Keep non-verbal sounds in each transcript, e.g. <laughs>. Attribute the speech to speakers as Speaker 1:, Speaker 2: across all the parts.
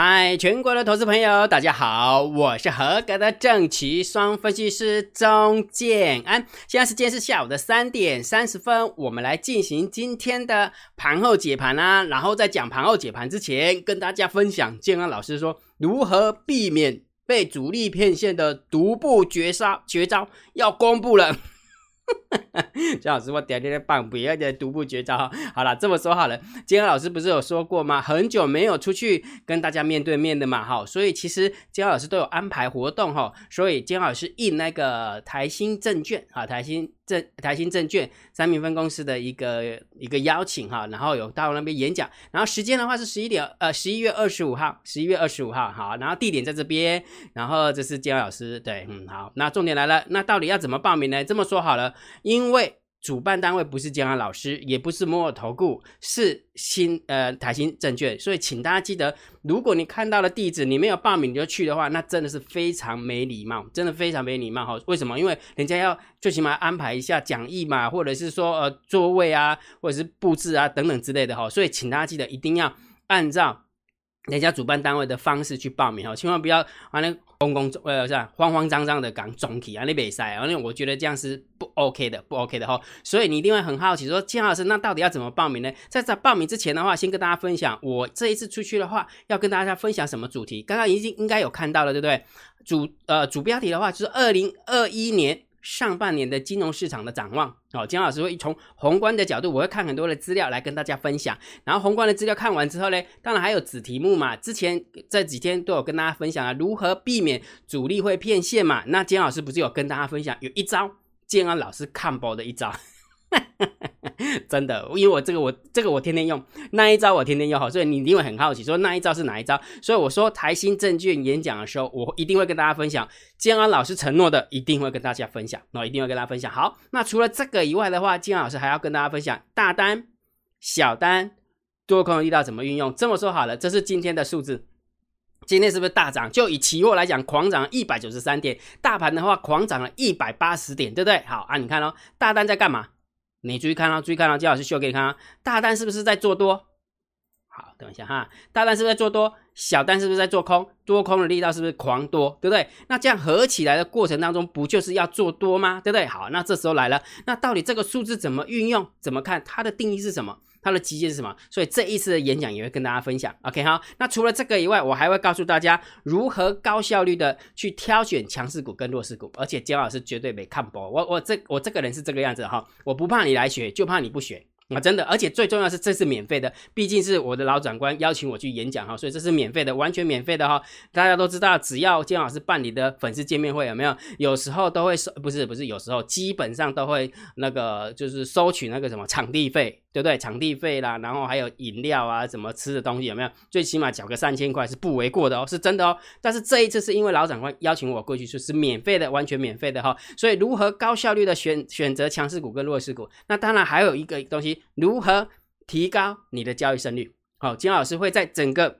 Speaker 1: 嗨，全国的投资朋友，大家好，我是合格的正奇双分析师钟建安。现在时间是下午的三点三十分，我们来进行今天的盘后解盘啊。然后在讲盘后解盘之前，跟大家分享建安老师说如何避免被主力骗线的独步绝杀绝招要公布了。<laughs> 姜老师，我点点的棒，不要的独步绝招。好了，这么说好了，姜老师不是有说过吗？很久没有出去跟大家面对面的嘛，哈，所以其实姜老师都有安排活动哈，所以姜老师印那个台新证券啊，台新。证台新证券三明分公司的一个一个邀请哈，然后有到那边演讲，然后时间的话是十一点呃十一月二十五号，十一月二十五号好，然后地点在这边，然后这是姜老师对，嗯好，那重点来了，那到底要怎么报名呢？这么说好了，因为。主办单位不是江安老师，也不是摩尔投顾，是新呃台新证券，所以请大家记得，如果你看到了地址，你没有报名你就去的话，那真的是非常没礼貌，真的非常没礼貌哈。为什么？因为人家要最起码安排一下讲义嘛，或者是说呃座位啊，或者是布置啊等等之类的哈。所以请大家记得一定要按照人家主办单位的方式去报名哈，千万不要完了。公公呃是吧？慌慌张张的讲总体啊，你比赛啊，那我觉得这样是不 OK 的，不 OK 的哈。所以你一定会很好奇，说金老师，那到底要怎么报名呢？在在报名之前的话，先跟大家分享，我这一次出去的话，要跟大家分享什么主题？刚刚已经应该有看到了，对不对？主呃主标题的话，就是二零二一年。上半年的金融市场的展望，哦，姜老师会从宏观的角度，我会看很多的资料来跟大家分享。然后宏观的资料看完之后呢，当然还有子题目嘛，之前这几天都有跟大家分享了如何避免主力会骗线嘛。那姜老师不是有跟大家分享有一招，建安老师看包的一招。<laughs> 真的，因为我这个我这个我天天用那一招，我天天用好，所以你一定会很好奇，说那一招是哪一招？所以我说台新证券演讲的时候，我一定会跟大家分享。建安老师承诺的，一定会跟大家分享，那一定会跟大家分享。好，那除了这个以外的话，建安老师还要跟大家分享大单、小单、多空的力道怎么运用。这么说好了，这是今天的数字，今天是不是大涨？就以期货来讲，狂涨一百九十三点，大盘的话狂涨了一百八十点，对不对？好啊，你看哦，大单在干嘛？你注意看了，注意看了，姜老师秀给你看啊，大单是不是在做多？好，等一下哈，大单是不是在做多？小单是不是在做空？多空的力道是不是狂多？对不对？那这样合起来的过程当中，不就是要做多吗？对不对？好，那这时候来了，那到底这个数字怎么运用？怎么看？它的定义是什么？它的极限是什么？所以这一次的演讲也会跟大家分享。OK，好。那除了这个以外，我还会告诉大家如何高效率的去挑选强势股跟弱势股。而且姜老师绝对没看薄。我我这我这个人是这个样子哈，我不怕你来学，就怕你不学。啊，真的，而且最重要是这是免费的，毕竟是我的老长官邀请我去演讲哈，所以这是免费的，完全免费的哈。大家都知道，只要金老师办理的粉丝见面会有没有？有时候都会收，不是不是，有时候基本上都会那个就是收取那个什么场地费。对不对？场地费啦，然后还有饮料啊，怎么吃的东西有没有？最起码缴个三千块是不为过的哦，是真的哦。但是这一次是因为老长官邀请我过去，说是免费的，完全免费的哈。所以如何高效率的选选择强势股跟弱势股？那当然还有一个东西，如何提高你的交易胜率？好，金老师会在整个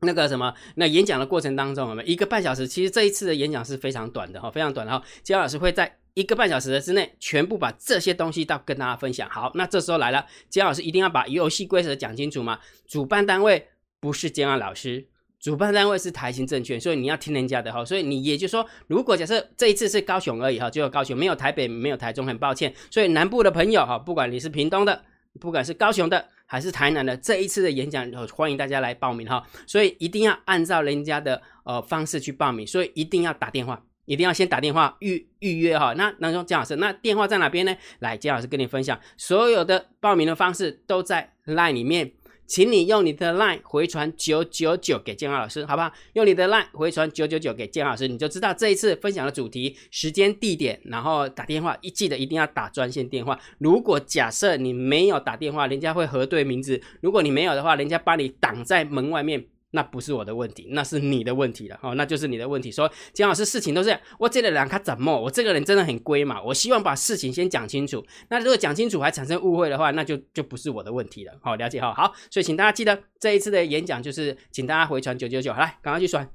Speaker 1: 那个什么那演讲的过程当中，我们一个半小时，其实这一次的演讲是非常短的哈，非常短的哈。金老师会在。一个半小时之内，全部把这些东西都跟大家分享。好，那这时候来了，姜老师一定要把游戏规则讲清楚嘛。主办单位不是姜老师，主办单位是台新证券，所以你要听人家的哈。所以你也就是说，如果假设这一次是高雄而已哈，只有高雄，没有台北，没有台中，很抱歉。所以南部的朋友哈，不管你是屏东的，不管是高雄的，还是台南的，这一次的演讲，欢迎大家来报名哈。所以一定要按照人家的呃方式去报名，所以一定要打电话。一定要先打电话预预约哈，那那说姜老师，那电话在哪边呢？来，姜老师跟你分享，所有的报名的方式都在 LINE 里面，请你用你的 LINE 回传九九九给建老师，好不好？用你的 LINE 回传九九九给建老师，你就知道这一次分享的主题、时间、地点，然后打电话，一记得一定要打专线电话。如果假设你没有打电话，人家会核对名字；如果你没有的话，人家把你挡在门外面。那不是我的问题，那是你的问题了哦，那就是你的问题。说姜老师，事情都是我这个人他怎么？我这个人真的很龟嘛。我希望把事情先讲清楚。那如果讲清楚还产生误会的话，那就就不是我的问题了。好，了解哈。好，所以请大家记得这一次的演讲就是请大家回传九九九，来赶快去传，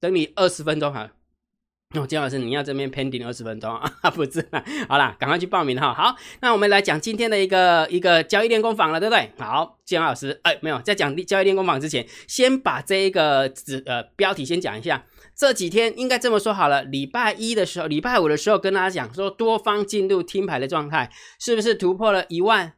Speaker 1: 等你二十分钟哈。哦，姜老师，你要这边 pending 二十分钟 <laughs> 啊？不是，好啦，赶快去报名哈。好，那我们来讲今天的一个一个交易练功坊了，对不对？好，姜老师，哎，没有，在讲交易练功坊之前，先把这一个指呃标题先讲一下。这几天应该这么说好了，礼拜一的时候，礼拜五的时候跟大家讲说，多方进入听牌的状态，是不是突破了一万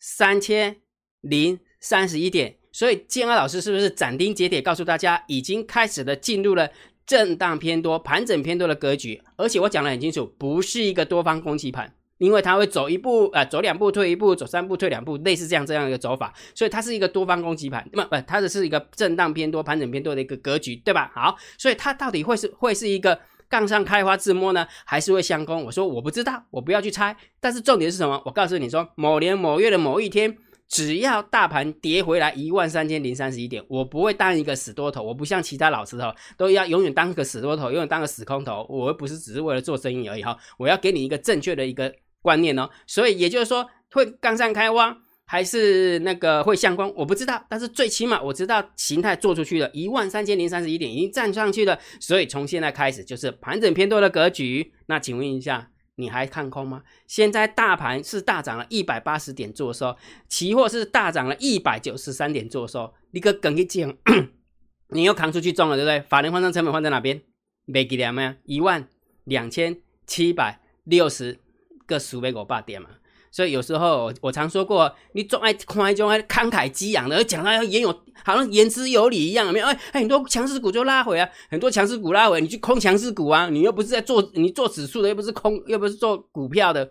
Speaker 1: 三千零三十一点？所以建安老师是不是斩钉截铁告诉大家，已经开始了进入了？震荡偏多、盘整偏多的格局，而且我讲的很清楚，不是一个多方攻击盘，因为它会走一步啊，走两步退一步，走三步退两步，类似这样这样一个走法，所以它是一个多方攻击盘，不不，它的是一个震荡偏多、盘整偏多的一个格局，对吧？好，所以它到底会是会是一个杠上开花自摸呢，还是会相攻？我说我不知道，我不要去猜，但是重点是什么？我告诉你说，某年某月的某一天。只要大盘跌回来一万三千零三十一点，我不会当一个死多头，我不像其他老师哈，都要永远当个死多头，永远当个死空头。我又不是只是为了做生意而已哈，我要给你一个正确的一个观念哦。所以也就是说，会杠上开挖还是那个会向光，我不知道。但是最起码我知道形态做出去了，一万三千零三十一点已经站上去了。所以从现在开始就是盘整偏多的格局。那请问一下。你还看空吗？现在大盘是大涨了一百八十点做收，期货是大涨了一百九十三点做收。你个梗一进，<coughs> 你又扛出去中了，对不对？法人换算成本换在哪边？没给两吗？一万两千七百六十个数倍五百点嘛。所以有时候我常说过，你总爱看一种爱慷慨激昂的，讲到言有好像言之有理一样，没有？哎，很多强势股就拉回啊，很多强势股拉回，你去空强势股啊，你又不是在做你做指数的，又不是空，又不是做股票的，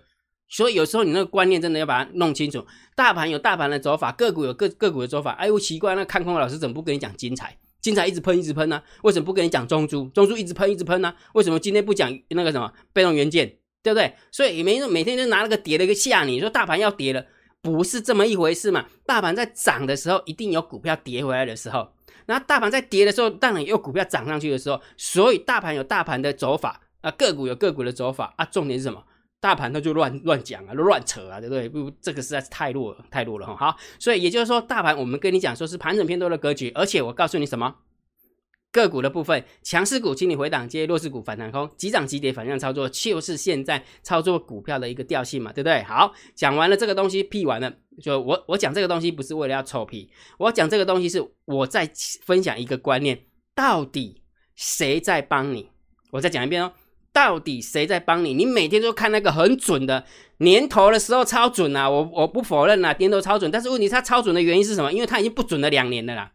Speaker 1: 所以有时候你那个观念真的要把它弄清楚。大盘有大盘的走法，个股有个个股的走法。哎，我奇怪，那看空的老师怎么不跟你讲精彩？精彩一直喷一直喷呢？为什么不跟你讲中珠？中珠一直喷一直喷呢？为什么今天不讲那个什么被动元件？对不对？所以每每天就拿那个跌的一个吓你，说大盘要跌了，不是这么一回事嘛。大盘在涨的时候，一定有股票跌回来的时候；然后大盘在跌的时候，当然也有股票涨上去的时候。所以大盘有大盘的走法啊，个股有个股的走法啊。重点是什么？大盘它就乱乱讲啊，乱扯啊，对不对？不，这个实在是太弱了，太弱了哈。好，所以也就是说，大盘我们跟你讲说是盘整偏多的格局，而且我告诉你什么？个股的部分，强势股请你回档接，弱势股反弹空，急涨急跌反向操作，就是现在操作股票的一个调性嘛，对不对？好，讲完了这个东西，屁完了，就我我讲这个东西不是为了要臭屁，我讲这个东西是我在分享一个观念，到底谁在帮你？我再讲一遍哦，到底谁在帮你？你每天都看那个很准的年头的时候超准啊，我我不否认啊，年头超准，但是问题它超准的原因是什么？因为它已经不准了两年了啦。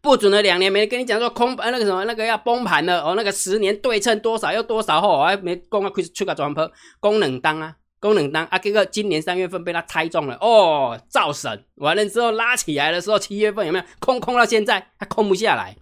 Speaker 1: 不准了两年，没跟你讲说空呃那个什么那个要崩盘了哦，那个十年对称多少要多少后，还没公啊，出个转坡，功能单啊，功能单啊，这个今年三月份被他猜中了哦，造神完了之后拉起来的时候，七月份有没有空空到现在还空不下来？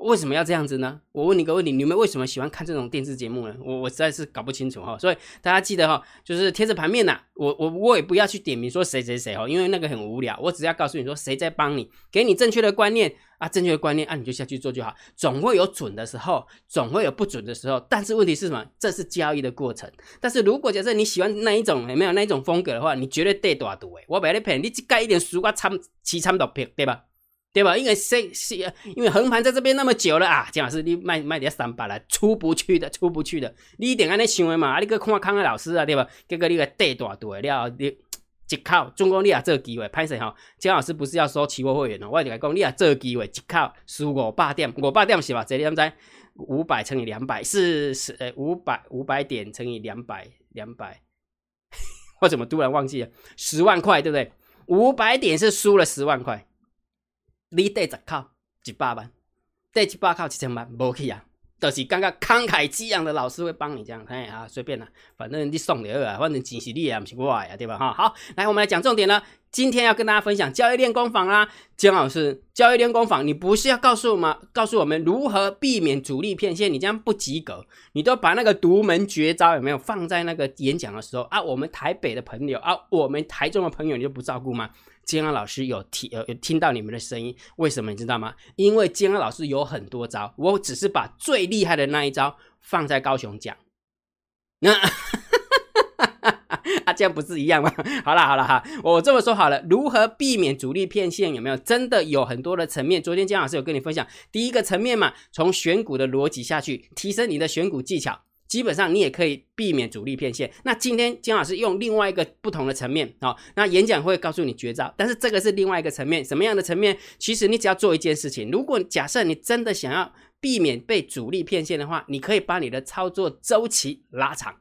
Speaker 1: 为什么要这样子呢？我问你个问题，你们为什么喜欢看这种电视节目呢？我我实在是搞不清楚哈，所以大家记得哈，就是贴着盘面呐，我我我也不要去点名说谁谁谁哦，因为那个很无聊，我只要告诉你说谁在帮你，给你正确的观念啊，正确的观念啊，你就下去做就好，总会有准的时候，总会有不准的时候，但是问题是什么？这是交易的过程。但是如果假设你喜欢那一种有没有那一种风格的话，你绝对对大赌诶，我俾你骗，你只盖一点输我参七参到骗，对吧？对吧？因为谁是？因为横盘在这边那么久了啊，姜老师你卖卖点三百了，出不去的，出不去的。你一点安尼想的嘛？你个看康的老师啊，对吧？结果你个带大对了，你一靠中国你也这个机会，拍谁哈？姜老师不是要收期货会员哦，我就来讲，你也这个机会，一靠输五百点，五百点是吧？这点在五百乘以两百是是呃五百五百点乘以两百两百，<laughs> 我怎么突然忘记了？十万块对不对？五百点是输了十万块。你得十靠一百万，得一百靠一千万，无去啊！就是刚刚慷慨激昂的老师会帮你这样，哎啊，随便啦，反正你送的啊，反正钱是你的，不是我呀，对吧？哈，好，来，我们来讲重点了。今天要跟大家分享交易练功坊啦，姜老师，交易练功坊，你不是要告诉我们，告诉我们如何避免主力骗线？你这样不及格，你都把那个独门绝招有没有放在那个演讲的时候啊？我们台北的朋友啊，我们台中的朋友，你就不照顾吗？金安老师有听有听到你们的声音，为什么你知道吗？因为金安老师有很多招，我只是把最厉害的那一招放在高雄讲。那 <laughs> 啊这样不是一样吗？<laughs> 好了好了哈，我这么说好了，如何避免主力骗线？有没有真的有很多的层面？昨天姜老师有跟你分享，第一个层面嘛，从选股的逻辑下去提升你的选股技巧，基本上你也可以避免主力骗线。那今天姜老师用另外一个不同的层面啊，那演讲会告诉你绝招，但是这个是另外一个层面，什么样的层面？其实你只要做一件事情，如果假设你真的想要避免被主力骗线的话，你可以把你的操作周期拉长。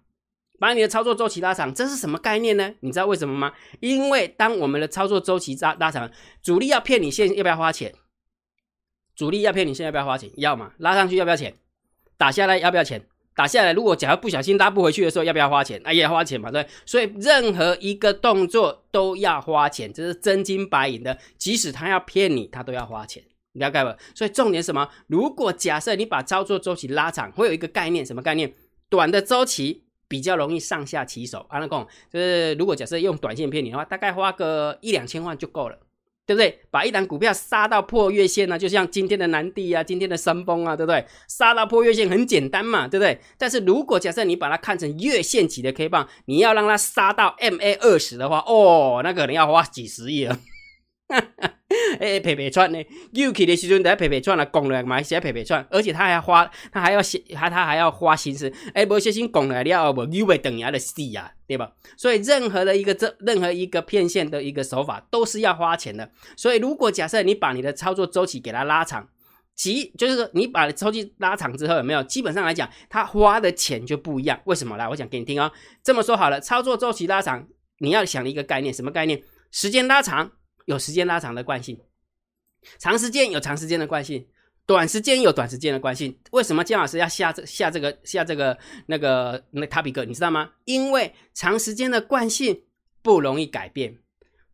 Speaker 1: 把你的操作周期拉长，这是什么概念呢？你知道为什么吗？因为当我们的操作周期拉拉长，主力要骗你现要不要花钱？主力要骗你现要不要花钱？要嘛？拉上去要不要钱？打下来要不要钱？打下来如果假如不小心拉不回去的时候要不要花钱？哎呀，花钱嘛，对。所以任何一个动作都要花钱，这是真金白银的。即使他要骗你，他都要花钱，你了解不？所以重点什么？如果假设你把操作周期拉长，会有一个概念，什么概念？短的周期。比较容易上下其手，安乐讲就是如果假设用短线骗你的话，大概花个一两千万就够了，对不对？把一档股票杀到破月线呢，就像今天的南地啊，今天的深崩啊，对不对？杀到破月线很简单嘛，对不对？但是如果假设你把它看成月线级的 K 棒，你要让它杀到 MA 二十的话，哦，那可能要花几十亿了。<laughs> 哎，皮皮串呢？又起的时阵在皮皮串来拱了买些皮皮串，而且他还花，他还要写，他他还要花心思。哎，不小心拱来了，不又会等牙的死呀，对吧？所以任何的一个这任何一个骗线的一个手法都是要花钱的。所以如果假设你把你的操作周期给它拉长，其就是说你把周期拉长之后，有没有？基本上来讲，他花的钱就不一样。为什么？来，我讲给你听啊。这么说好了，操作周期拉长，你要想一个概念，什么概念？时间拉长。有时间拉长的惯性，长时间有长时间的惯性，短时间有短时间的惯性。为什么姜老师要下这下这个下这个那个那 topic？你知道吗？因为长时间的惯性不容易改变，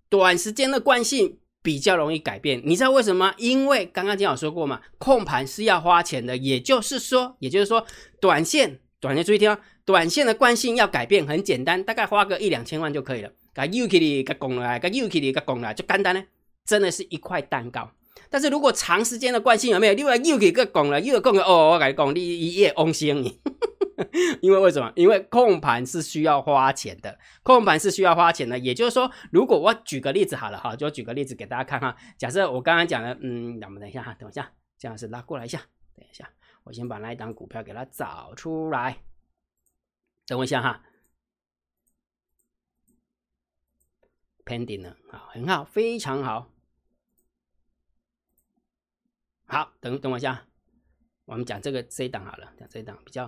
Speaker 1: 短时间的惯性比较容易改变。你知道为什么？因为刚刚姜老师说过嘛，控盘是要花钱的。也就是说，也就是说，短线短线注意听哦，短线的惯性要改变很简单，大概花个一两千万就可以了。个又起哩，个拱来，个又起哩，个拱来，就简单呢，真的是一块蛋糕。但是如果长时间的惯性有没有？另外又起个拱了，又拱了，哦，我跟你讲，你一夜翁星你，<laughs> 因为为什么？因为控盘是需要花钱的，控盘是需要花钱的。也就是说，如果我举个例子好了哈，就举个例子给大家看哈。假设我刚刚讲的，嗯，那么等一下哈，等一下，这样是拉过来一下，等一下，我先把那一档股票给它找出来，等我一下哈。Pending 呢？啊，很好，非常好。好，等等我一下，我们讲这个这一档好了，讲这一档比较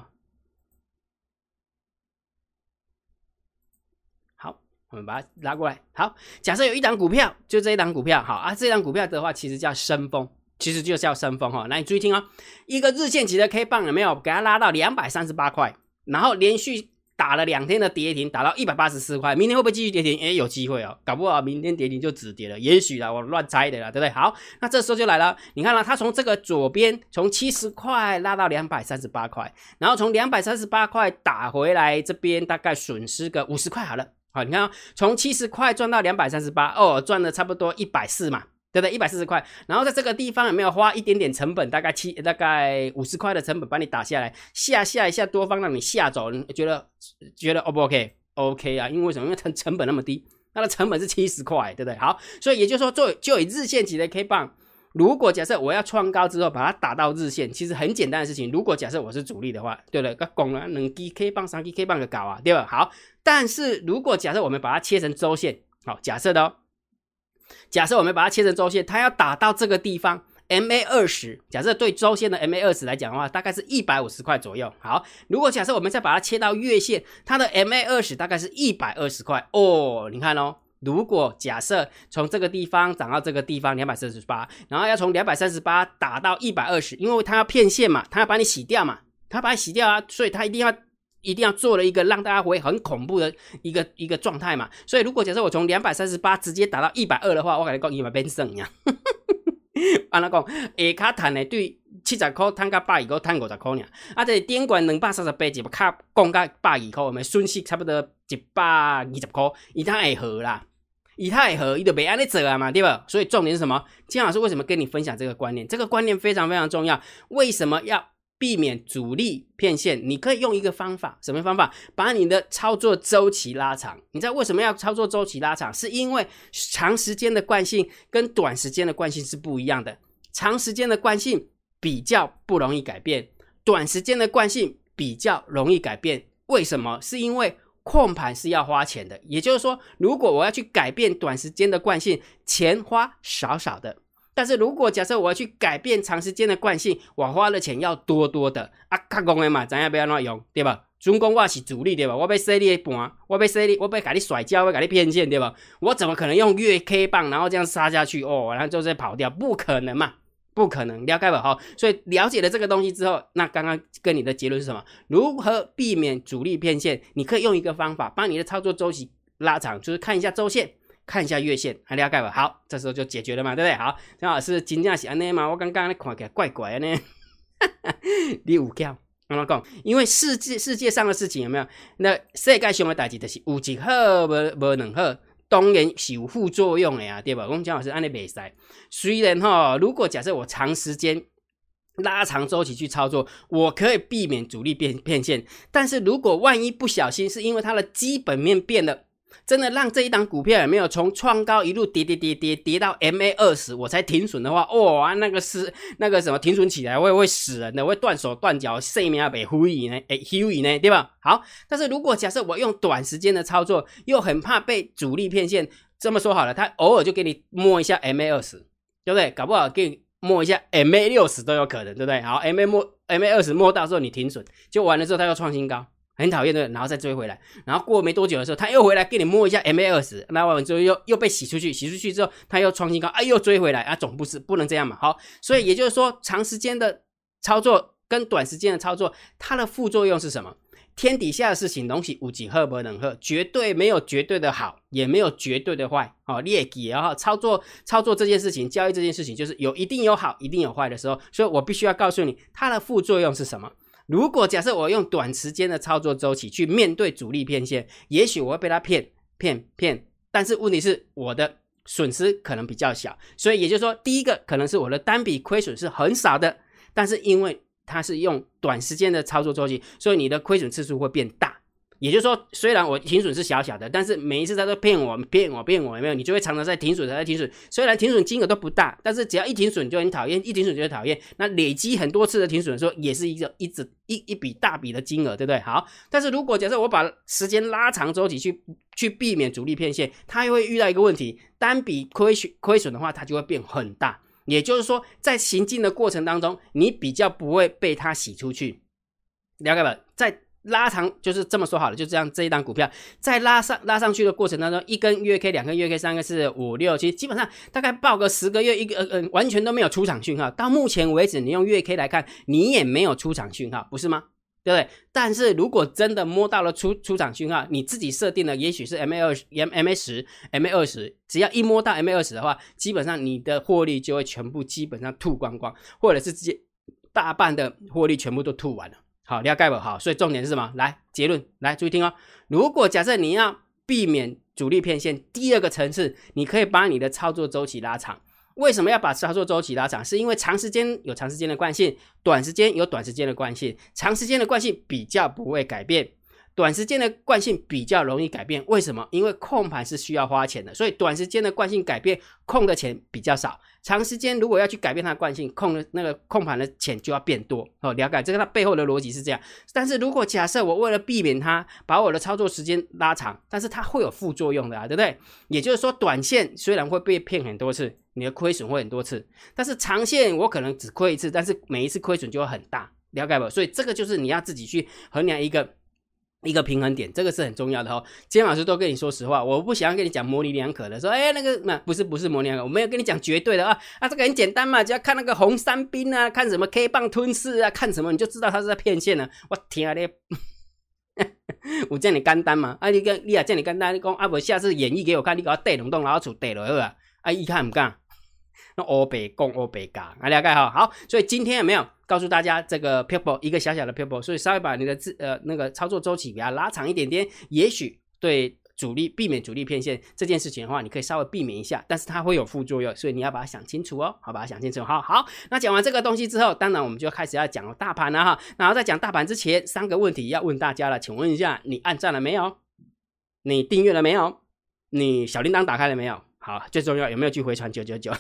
Speaker 1: 好。我们把它拉过来。好，假设有一档股票，就这一档股票，好啊，这一档股票的话，其实叫升风，其实就叫升风哈。那你注意听哦，一个日线级的 K 棒有没有？给它拉到两百三十八块，然后连续。打了两天的跌停，打到一百八十四块，明天会不会继续跌停？哎，有机会哦，搞不好明天跌停就止跌了，也许啦，我乱猜的啦，对不对？好，那这时候就来了，你看了，它从这个左边从七十块拉到两百三十八块，然后从两百三十八块打回来，这边大概损失个五十块好了。好，你看从七十块赚到两百三十八，哦，赚了差不多一百四嘛。对不对？一百四十块，然后在这个地方有没有花一点点成本？大概七，大概五十块的成本把你打下来，下下一下多方让你下走，你觉得觉得 O 不 OK？OK 啊，因为什么？因为成成本那么低，它的成本是七十块，对不对？好，所以也就是说，做就以日线级的 K 棒，如果假设我要创高之后把它打到日线，其实很简单的事情。如果假设我是主力的话，对不对？个拱了能 G K 棒、三 G K 棒的搞啊，对吧？好，但是如果假设我们把它切成周线，好，假设的哦。假设我们把它切成周线，它要打到这个地方，MA 二十。假设对周线的 MA 二十来讲的话，大概是一百五十块左右。好，如果假设我们再把它切到月线，它的 MA 二十大概是一百二十块哦。你看哦，如果假设从这个地方涨到这个地方两百三十八，然后要从两百三十八打到一百二十，因为它要骗线嘛，它要把你洗掉嘛，它把你洗掉啊，所以它一定要。一定要做了一个让大家会很恐怖的一个一个状态嘛，所以如果假设我从两百三十八直接打到一百二的话，我感觉讲一百变胜呀。<laughs> 安那讲，下卡赚的对七十块赚到百二块，赚五十块呢。啊，这顶管两百三十八，一卡降到百二块，我们损失差不多一百二十块，伊他会合啦，伊他会合，伊就袂安尼做啊嘛，对吧？所以重点是什么？金老师为什么跟你分享这个观念？这个观念非常非常重要。为什么要？避免主力骗线，你可以用一个方法，什么方法？把你的操作周期拉长。你知道为什么要操作周期拉长？是因为长时间的惯性跟短时间的惯性是不一样的。长时间的惯性比较不容易改变，短时间的惯性比较容易改变。为什么？是因为控盘是要花钱的。也就是说，如果我要去改变短时间的惯性，钱花少少的。但是如果假设我要去改变长时间的惯性，我花的钱要多多的啊！卡讲的嘛，咱要不要乱用，对吧？主攻我是主力，对吧？我被塞你一半，我被塞你，我被给你甩跤，我给你骗线，对吧？我怎么可能用月 K 棒，然后这样杀下去哦，然后就再跑掉？不可能嘛，不可能，了解吧？哈，所以了解了这个东西之后，那刚刚跟你的结论是什么？如何避免主力骗线？你可以用一个方法，把你的操作周期拉长，就是看一下周线。看一下月线，还了解吧？好，这时候就解决了嘛，对不对？好，张老师金价是安尼嘛？我刚刚看起来怪怪的呢。<laughs> 你有叫，我讲，因为世界世界上的事情有没有？那世界上的代志就是有一好，无无两好，当然是有副作用的呀，对吧？我讲姜老师安尼袂使。虽然哈，如果假设我长时间拉长周期去操作，我可以避免主力变变现，但是如果万一不小心，是因为它的基本面变了。真的让这一档股票有没有从创高一路跌跌跌跌跌到 MA 二十，我才停损的话，哇，那个是那个什么停损起来会会死人的，会断手断脚，性命被毁呢？哎，毁呢，对吧？好，但是如果假设我用短时间的操作，又很怕被主力骗线，这么说好了，他偶尔就给你摸一下 MA 二十，对不对？搞不好给你摸一下 MA 六十都有可能，对不对？好，MA 摸 MA 二十摸到之后你停损，就完了之后它又创新高。很讨厌的，然后再追回来，然后过没多久的时候，他又回来给你摸一下 MA 二十，那完之后又又被洗出去，洗出去之后他又创新高，哎，又追回来啊，总不是不能这样嘛。好，所以也就是说，长时间的操作跟短时间的操作，它的副作用是什么？天底下的事情东西无几何不能喝，绝对没有绝对的好，也没有绝对的坏。哦，劣迹然后操作操作这件事情，交易这件事情，就是有一定有好，一定有坏的时候，所以我必须要告诉你，它的副作用是什么。如果假设我用短时间的操作周期去面对主力骗线，也许我会被他骗骗骗，但是问题是我的损失可能比较小，所以也就是说，第一个可能是我的单笔亏损是很少的，但是因为它是用短时间的操作周期，所以你的亏损次数会变大。也就是说，虽然我停损是小小的，但是每一次他都骗我、骗我、骗我，有没有？你就会常常在停损、在停损。虽然停损金额都不大，但是只要一停损就很讨厌，一停损就很讨厌。那累积很多次的停损的时候，也是一个一直一一笔大笔的金额，对不对？好，但是如果假设我把时间拉长周期去去避免主力骗线，它又会遇到一个问题：单笔亏损亏损的话，它就会变很大。也就是说，在行进的过程当中，你比较不会被它洗出去，了解吧？在拉长就是这么说好了，就这样这一档股票在拉上拉上去的过程当中，一根月 K、两根月 K、三个四五六七，基本上大概报个十个月，一个呃呃完全都没有出场讯号。到目前为止，你用月 K 来看，你也没有出场讯号，不是吗？对不对？但是如果真的摸到了出出场讯号，你自己设定的也许是 MA 二 M MA 十 MA 二十，只要一摸到 MA 二十的话，基本上你的获利就会全部基本上吐光光，或者是直接大半的获利全部都吐完了。好，你要盖不好，所以重点是什么？来结论，来注意听哦。如果假设你要避免主力骗线，第二个层次，你可以把你的操作周期拉长。为什么要把操作周期拉长？是因为长时间有长时间的惯性，短时间有短时间的惯性，长时间的惯性比较不会改变。短时间的惯性比较容易改变，为什么？因为控盘是需要花钱的，所以短时间的惯性改变，控的钱比较少。长时间如果要去改变它的惯性，控的那个控盘的钱就要变多。哦，了解这个它背后的逻辑是这样。但是如果假设我为了避免它，把我的操作时间拉长，但是它会有副作用的啊，对不对？也就是说，短线虽然会被骗很多次，你的亏损会很多次，但是长线我可能只亏一次，但是每一次亏损就会很大，了解不？所以这个就是你要自己去衡量一个。一个平衡点，这个是很重要的哈。今天老师都跟你说实话，我不想要跟你讲模棱两可的，说哎那个那不是不是模棱两可，我没有跟你讲绝对的啊啊，这个很简单嘛，只要看那个红三兵啊，看什么 K 棒吞噬啊，看什么你就知道他是在骗线了。我天啊，你 <laughs> 我叫你干单嘛？啊，你跟你啊叫你干单，你讲啊不，下次演绎给我看，你给我带龙洞，然后出带落去啊，啊一看唔干。那欧北共欧北嘎，啊了解哈好，所以今天有没有告诉大家这个 people 一个小小的 people，所以稍微把你的字呃那个操作周期给它拉长一点点，也许对主力避免主力骗线这件事情的话，你可以稍微避免一下，但是它会有副作用，所以你要把它想清楚哦，好，把它想清楚。好好，那讲完这个东西之后，当然我们就开始要讲大盘了哈。然后在讲大盘之前，三个问题要问大家了，请问一下，你按赞了没有？你订阅了没有？你小铃铛打开了没有？好，最重要有没有去回传九九九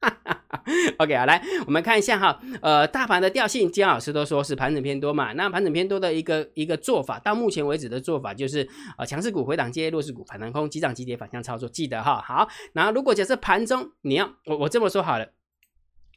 Speaker 1: <laughs> OK 啊，来我们看一下哈，呃，大盘的调性，姜老师都说是盘整偏多嘛。那盘整偏多的一个一个做法，到目前为止的做法就是呃强势股回档接，弱势股反弹空，急涨急跌反向操作，记得哈。好，然后如果假设盘中你要我我这么说好了。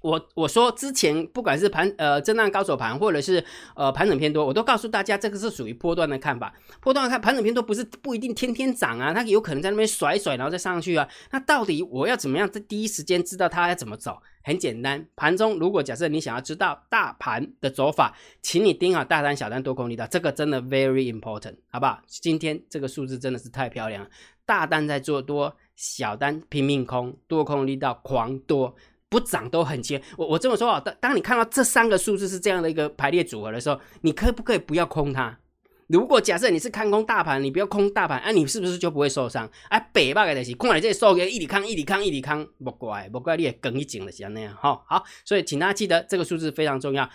Speaker 1: 我我说之前不管是盘呃震荡高手盘，或者是呃盘整偏多，我都告诉大家这个是属于波段的看法。波段看盘整偏多不是不一定天天涨啊，它有可能在那边甩甩然后再上去啊。那到底我要怎么样在第一时间知道它要怎么走？很简单，盘中如果假设你想要知道大盘的走法，请你盯好大单、小单、多空力道，这个真的 very important，好不好？今天这个数字真的是太漂亮了，大单在做多，小单拼命空，多空力道狂多。不涨都很切。我我这么说啊，当当你看到这三个数字是这样的一个排列组合的时候，你可不可以不要空它？如果假设你是看空大盘，你不要空大盘，啊，你是不是就不会受伤？啊，北霸的是看来这收个一里康一里康一里康，不怪不怪你也更一紧了像那样哈。好，所以请大家记得这个数字非常重要，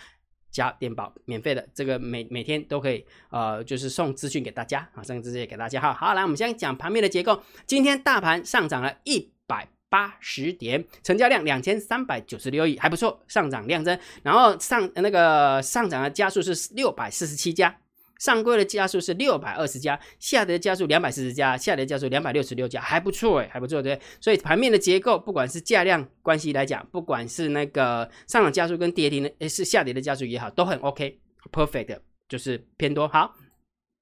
Speaker 1: 加电宝免费的，这个每每天都可以呃，就是送资讯给大家啊，送资讯给大家哈。好，来我们先讲盘面的结构，今天大盘上涨了一百。八十点，成交量两千三百九十六亿，还不错，上涨量增。然后上那个上涨的加速是六百四十七家，上柜的加速是六百二十家，下跌加速两百四十家，下跌加速两百六十六家，还不错哎，还不错对。所以盘面的结构，不管是价量关系来讲，不管是那个上涨加速跟跌停的，是下跌的加速也好，都很 OK，perfect，就是偏多好。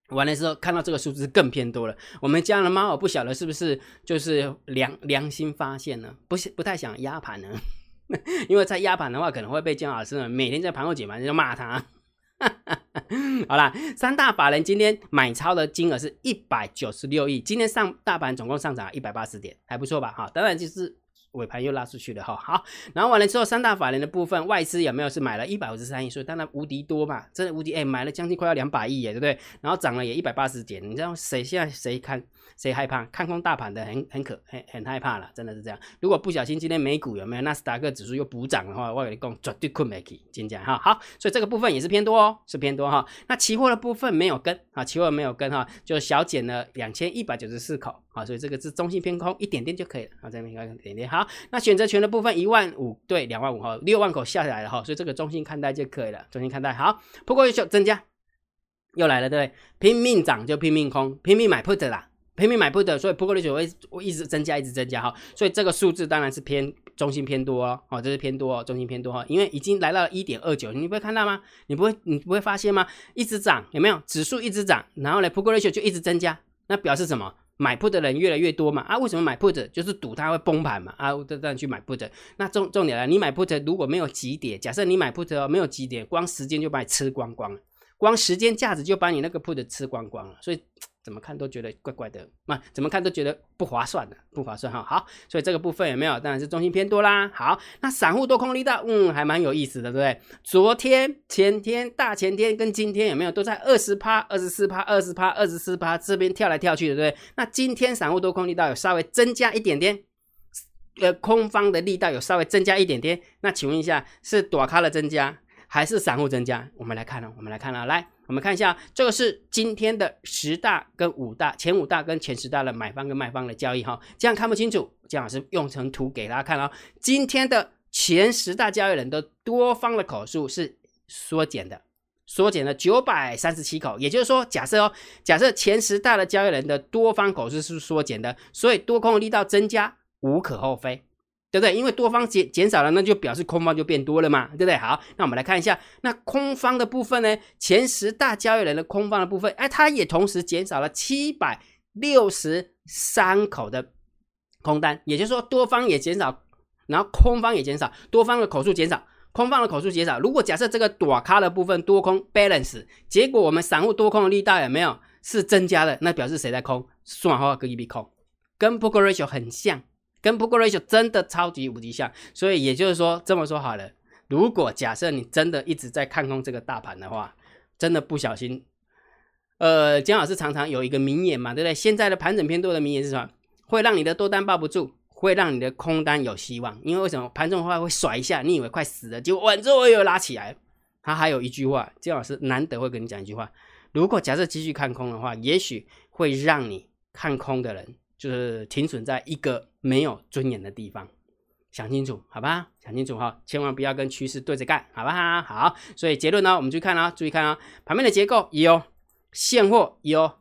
Speaker 1: 完了之后看到这个数字更偏多了。我们家的猫我不晓得是不是就是良良心发现呢？不是不太想压盘呢，<laughs> 因为在压盘的话可能会被姜老师呢每天在盘后解盘就骂他。<laughs> 好啦，三大法人今天买超的金额是一百九十六亿，今天上大盘总共上涨一百八十点，还不错吧？哈，当然就是。尾盘又拉出去了哈，好，然后完了之后，三大法人的部分外资有没有是买了一百五十三亿，所以当然无敌多嘛，真的无敌，哎，买了将近快要两百亿耶，对不对？然后涨了也一百八十点，你知道谁现在谁看？谁害怕看空大盘的很很可很很害怕了，真的是这样。如果不小心今天美股有没有纳斯达克指数又补涨的话，我跟你讲绝对困没起，今天哈好，所以这个部分也是偏多哦，是偏多哈。那期货的部分没有跟啊，期货没有跟哈，就小减了两千一百九十四口啊，所以这个是中性偏空一点点就可以了啊，这边一点点哈好。那选择权的部分一万五对两万五哈，六万口下来了哈，所以这个中性看待就可以了，中性看待好。不过又增加又来了，对不对？拼命涨就拼命空，拼命买 put 啦。拼命买 put，所以 put 率就会会一直增加，一直增加哈，所以这个数字当然是偏中心偏多哦，哦，这是偏多哦，中心偏多哈，因为已经来到了一点二九，你不会看到吗？你不会，你不会发现吗？一直涨，有没有？指数一直涨，然后呢，put ratio 就一直增加，那表示什么？买 put 的人越来越多嘛？啊，为什么买 put？就是赌它会崩盘嘛？啊，这样去买 put。那重重点了，你买 put 如果没有急跌，假设你买 put，没有急跌，光时间就把你吃光光了，光时间价值就把你那个 put 吃光光了，所以。怎么看都觉得怪怪的，那怎么看都觉得不划算的，不划算哈。好，所以这个部分有没有？当然是中心偏多啦。好，那散户多空力道，嗯，还蛮有意思的，对不对？昨天、前天、大前天跟今天有没有都在二十趴、二十四趴、二十趴、二十四趴这边跳来跳去的，对不对？那今天散户多空力道有稍微增加一点点，呃，空方的力道有稍微增加一点点。那请问一下，是短咖的增加还是散户增加？我们来看呢，我们来看呢，来。我们看一下，这个是今天的十大跟五大前五大跟前十大的买方跟卖方的交易哈，这样看不清楚，姜老师用成图给大家看哦。今天的前十大交易人的多方的口数是缩减的，缩减了九百三十七口，也就是说，假设哦，假设前十大的交易人的多方口数是缩减的，所以多空力道增加无可厚非。对不对？因为多方减减少了，那就表示空方就变多了嘛，对不对？好，那我们来看一下，那空方的部分呢？前十大交易人的空方的部分，哎，它也同时减少了七百六十三口的空单，也就是说多方也减少，然后空方也减少，多方的口数减少，空方的口数减少。如果假设这个短咖的部分多空 balance，结果我们散户多空的力道有没有是增加的？那表示谁在空？算好跟一笔空，跟 poker ratio 很像。跟 Poker Ratio 真的超级无敌像，所以也就是说这么说好了，如果假设你真的一直在看空这个大盘的话，真的不小心呃，姜老师常常有一个名言嘛，对不对？现在的盘整偏多的名言是什么？会让你的多单抱不住，会让你的空单有希望。因为为什么盘中的话会甩一下，你以为快死了，结果稳住又拉起来。他还有一句话，姜老师难得会跟你讲一句话：如果假设继续看空的话，也许会让你看空的人就是停损在一个没有尊严的地方。想清楚，好吧？想清楚哈，千万不要跟趋势对着干，好不好？好，所以结论呢，我们去看啊，注意看啊，盘面的结构有。现货有，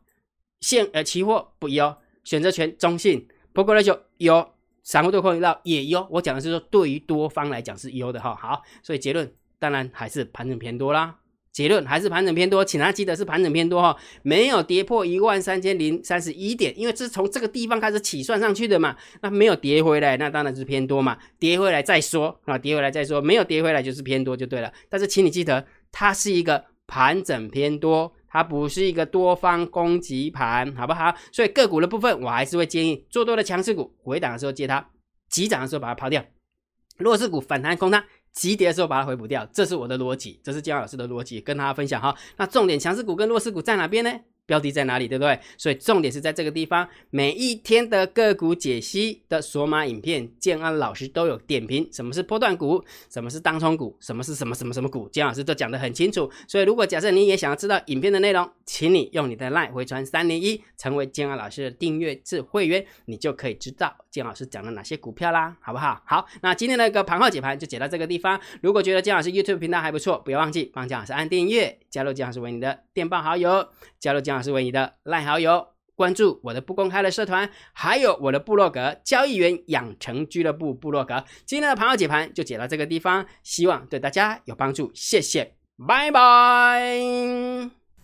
Speaker 1: 现呃期货不有，选择权中性，不过呢就有，散户对空到也有。我讲的是说，对于多方来讲是优的哈。好，所以结论当然还是盘整偏多啦。结论还是盘整偏多，请大家记得是盘整偏多哈，没有跌破一万三千零三十一点，因为这是从这个地方开始起算上去的嘛。那没有跌回来，那当然是偏多嘛。跌回来再说啊，跌回来再说，没有跌回来就是偏多就对了。但是请你记得，它是一个盘整偏多。它不是一个多方攻击盘，好不好？所以个股的部分，我还是会建议做多的强势股，回档的时候接它，急涨的时候把它抛掉；弱势股反弹空它，急跌的时候把它回补掉。这是我的逻辑，这是姜老师的逻辑，跟大家分享哈。那重点强势股跟弱势股在哪边呢？标的在哪里，对不对？所以重点是在这个地方。每一天的个股解析的索马影片，建安老师都有点评，什么是波段股，什么是当冲股，什么是什么什么什么股，建老师都讲得很清楚。所以如果假设你也想要知道影片的内容，请你用你的 LINE 回传三零一，成为建安老师的订阅制会员，你就可以知道建老师讲了哪些股票啦，好不好？好，那今天的一个盘后解盘就解到这个地方。如果觉得建老师 YouTube 频道还不错，不要忘记帮建老师按订阅，加入建老师为你的电报好友，加入建。是为你的赖好友，关注我的不公开的社团，还有我的部落格交易员养成俱乐部部落格。今天的盘后解盘就解到这个地方，希望对大家有帮助，谢谢，拜拜。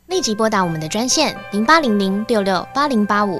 Speaker 1: 立即拨打我们的专线零八零零六六八零八五